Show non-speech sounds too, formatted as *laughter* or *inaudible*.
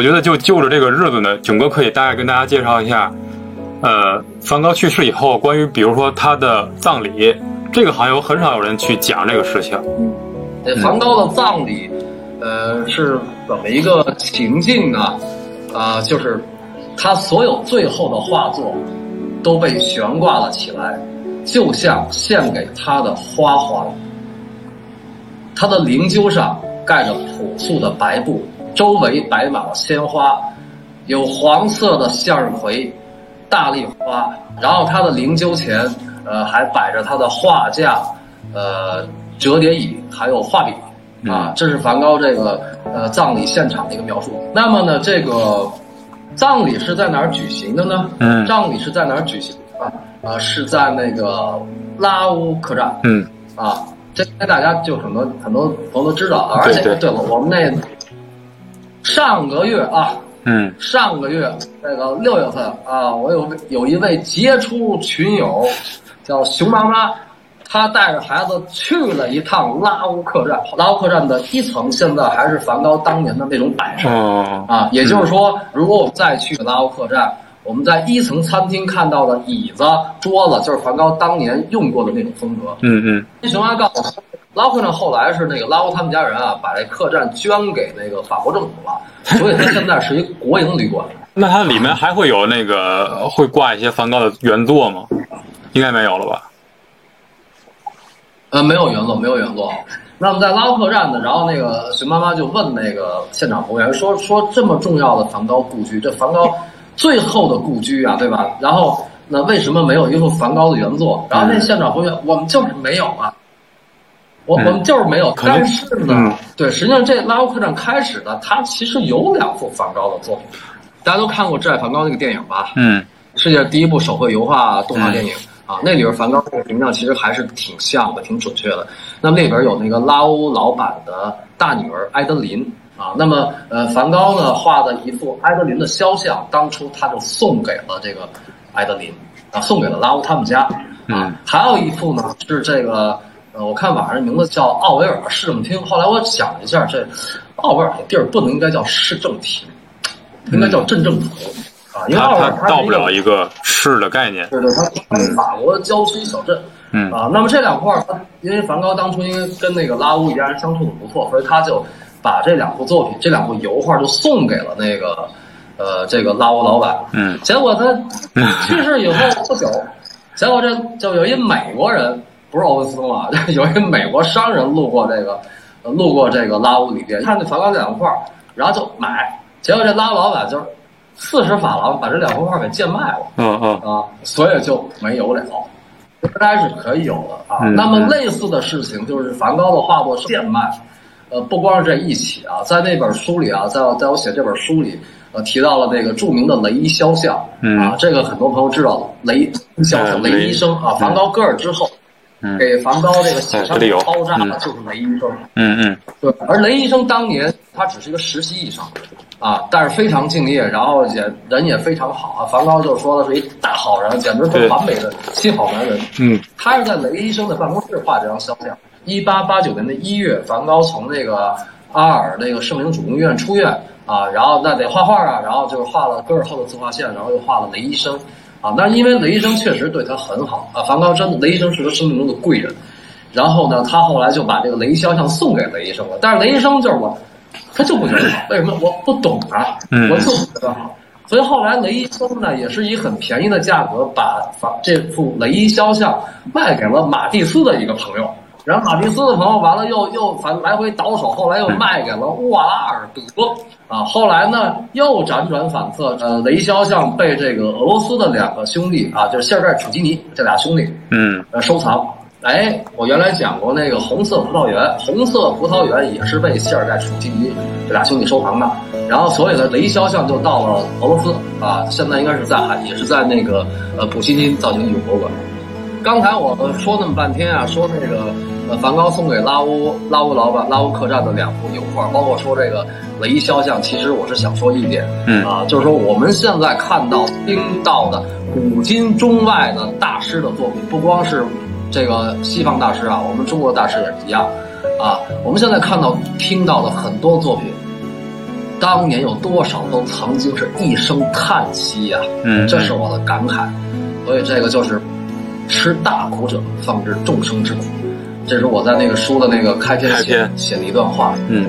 我觉得就就着这个日子呢，囧哥可以大概跟大家介绍一下，呃，梵高去世以后，关于比如说他的葬礼，这个好像有很少有人去讲这个事情。这梵高的葬礼，呃，是怎么一个情境呢？啊、就是他所有最后的画作都被悬挂了起来，就像献给他的花环。他的灵柩上盖着朴素的白布，周围摆满了鲜花，有黄色的向日葵、大丽花，然后他的灵柩前，呃，还摆着他的画架，呃，折叠椅，还有画笔。啊，这是梵高这个呃葬礼现场的一个描述。那么呢，这个葬礼是在哪儿举行的呢？嗯葬礼是在哪儿举行啊？呃，是在那个拉乌客栈。嗯啊，这这大家就很多很多朋友都知道，而且对对了，我们那上个月啊，嗯上个月那个六月份啊，我有有一位杰出群友叫熊妈妈，她带着孩子去了一趟拉乌客栈。拉乌客栈的一层现在还是梵高当年的那种摆设哦啊，也就是说，如果我们再去拉乌客栈，我们在一层餐厅看到的椅子、桌子，就是梵高当年用过的那种风格。嗯嗯熊妈告诉我，拉乌客呢后来是那个拉乌他们家人啊，把这客栈捐给那个法国政府了，*laughs* 所以它现在是一国营旅馆。那它里面还会有那个会挂一些梵高的原作吗？应该没有了吧？呃，没有原作，没有原作。那么在拉乌客栈呢，然后那个熊妈妈就问那个现场服务员说：“说这么重要的梵高故居，这梵高最后的故居啊，对吧？然后那为什么没有一幅梵高的原作？”然后那现场服务员：“我们就是没有啊，我我们就是没有。但是呢，嗯对，实际上这拉乌客栈开始呢，它其实有两幅梵高的作品，大家都看过《挚爱梵高》那个电影吧？嗯世界第一部手绘油画动画电影、啊，那里边梵高这个形象其实还是挺像的，挺准确的。那么那边有那个拉欧老板的大女儿埃德琳啊，那么呃，梵高呢画的一幅埃德琳的肖像，当初他就送给了这个埃德琳啊，送给了拉欧他们家啊嗯。还有一幅呢是这个呃，我看网上名字叫奥维尔市政厅，后来我想了一下，这奥维尔的地儿不能应该叫市政厅，应该叫镇政府。啊，因为它奥维尔它到不了一个市的概念。对对，它它是法国的郊区小镇。嗯啊，那么这两块儿，因为梵高当初因为跟那个拉乌一家人相处的不错，所以他就把这两幅作品、这两幅油画就送给了那个呃这个拉乌老板。嗯结果他 *laughs* 去世以后不久，结果这就有一美国人，不是欧文斯通啊，*laughs* 有一美国商人路过这个，呃路过这个拉乌里边，看那梵高这两块儿，然后就买，结果这拉乌老板就是四十法郎把这两幅画给贱卖了。嗯嗯啊，所以就没有了。应该是可以有的啊。嗯那么类似的事情就是梵高的画作贱卖，呃，不光是这一起啊，在那本书里啊，在我在我写这本书里，呃，提到了那个著名的雷伊肖像，嗯啊，这个很多朋友知道雷肖像嗯雷医生啊，梵高割耳之后，嗯给梵高这个写上这里有包扎的嗯就是雷医生。嗯嗯对，而雷医生当年他只是一个实习医生，啊，但是非常敬业，然后也人也非常好啊。梵高就说他是一大好人，简直是对完美的新好男人。嗯他是在雷医生的办公室画这张肖像。一八八九年的一月，梵高从那个阿尔那个圣灵主公医院出院啊，然后那得画画啊，然后就是画了戈尔后的自画像，然后又画了雷医生啊。那是因为雷医生确实对他很好啊，梵高真的雷医生是他生命中的贵人。然后呢，他后来就把这个雷肖像送给雷医生了。但是雷医生就是我，他就不觉得好，为什么？我不懂啊，嗯我就不觉得好。所以后来雷医生呢，也是以很便宜的价格把把这幅雷伊肖像卖给了马蒂斯的一个朋友。然后马蒂斯的朋友完了又又反来回倒手，后来又卖给了乌瓦拉尔德啊。后来呢又辗转反侧，呃，雷肖像被这个俄罗斯的两个兄弟啊，就是谢尔盖楚基尼这俩兄弟嗯呃收藏。哎，我原来讲过那个红色葡萄园，红色葡萄园也是被谢尔盖楚基尼这俩兄弟收藏的。然后所以呢雷肖像就到了俄罗斯啊，现在应该是在还也是在那个呃普希金造型艺术博物馆。刚才我们说那么半天啊，说那个呃梵高送给拉乌拉乌老板拉乌客栈的两幅油画，包括说这个雷肖像，其实我是想说一点，嗯啊，就是说我们现在看到听到的古今中外的大师的作品，不光是这个西方大师啊，我们中国大师也是一样，啊，我们现在看到听到的很多作品，当年有多少都曾经是一声叹息呀、嗯，这是我的感慨。所以这个就是吃大苦者方知众生之苦，这是我在那个书的那个开篇写写的一段话。嗯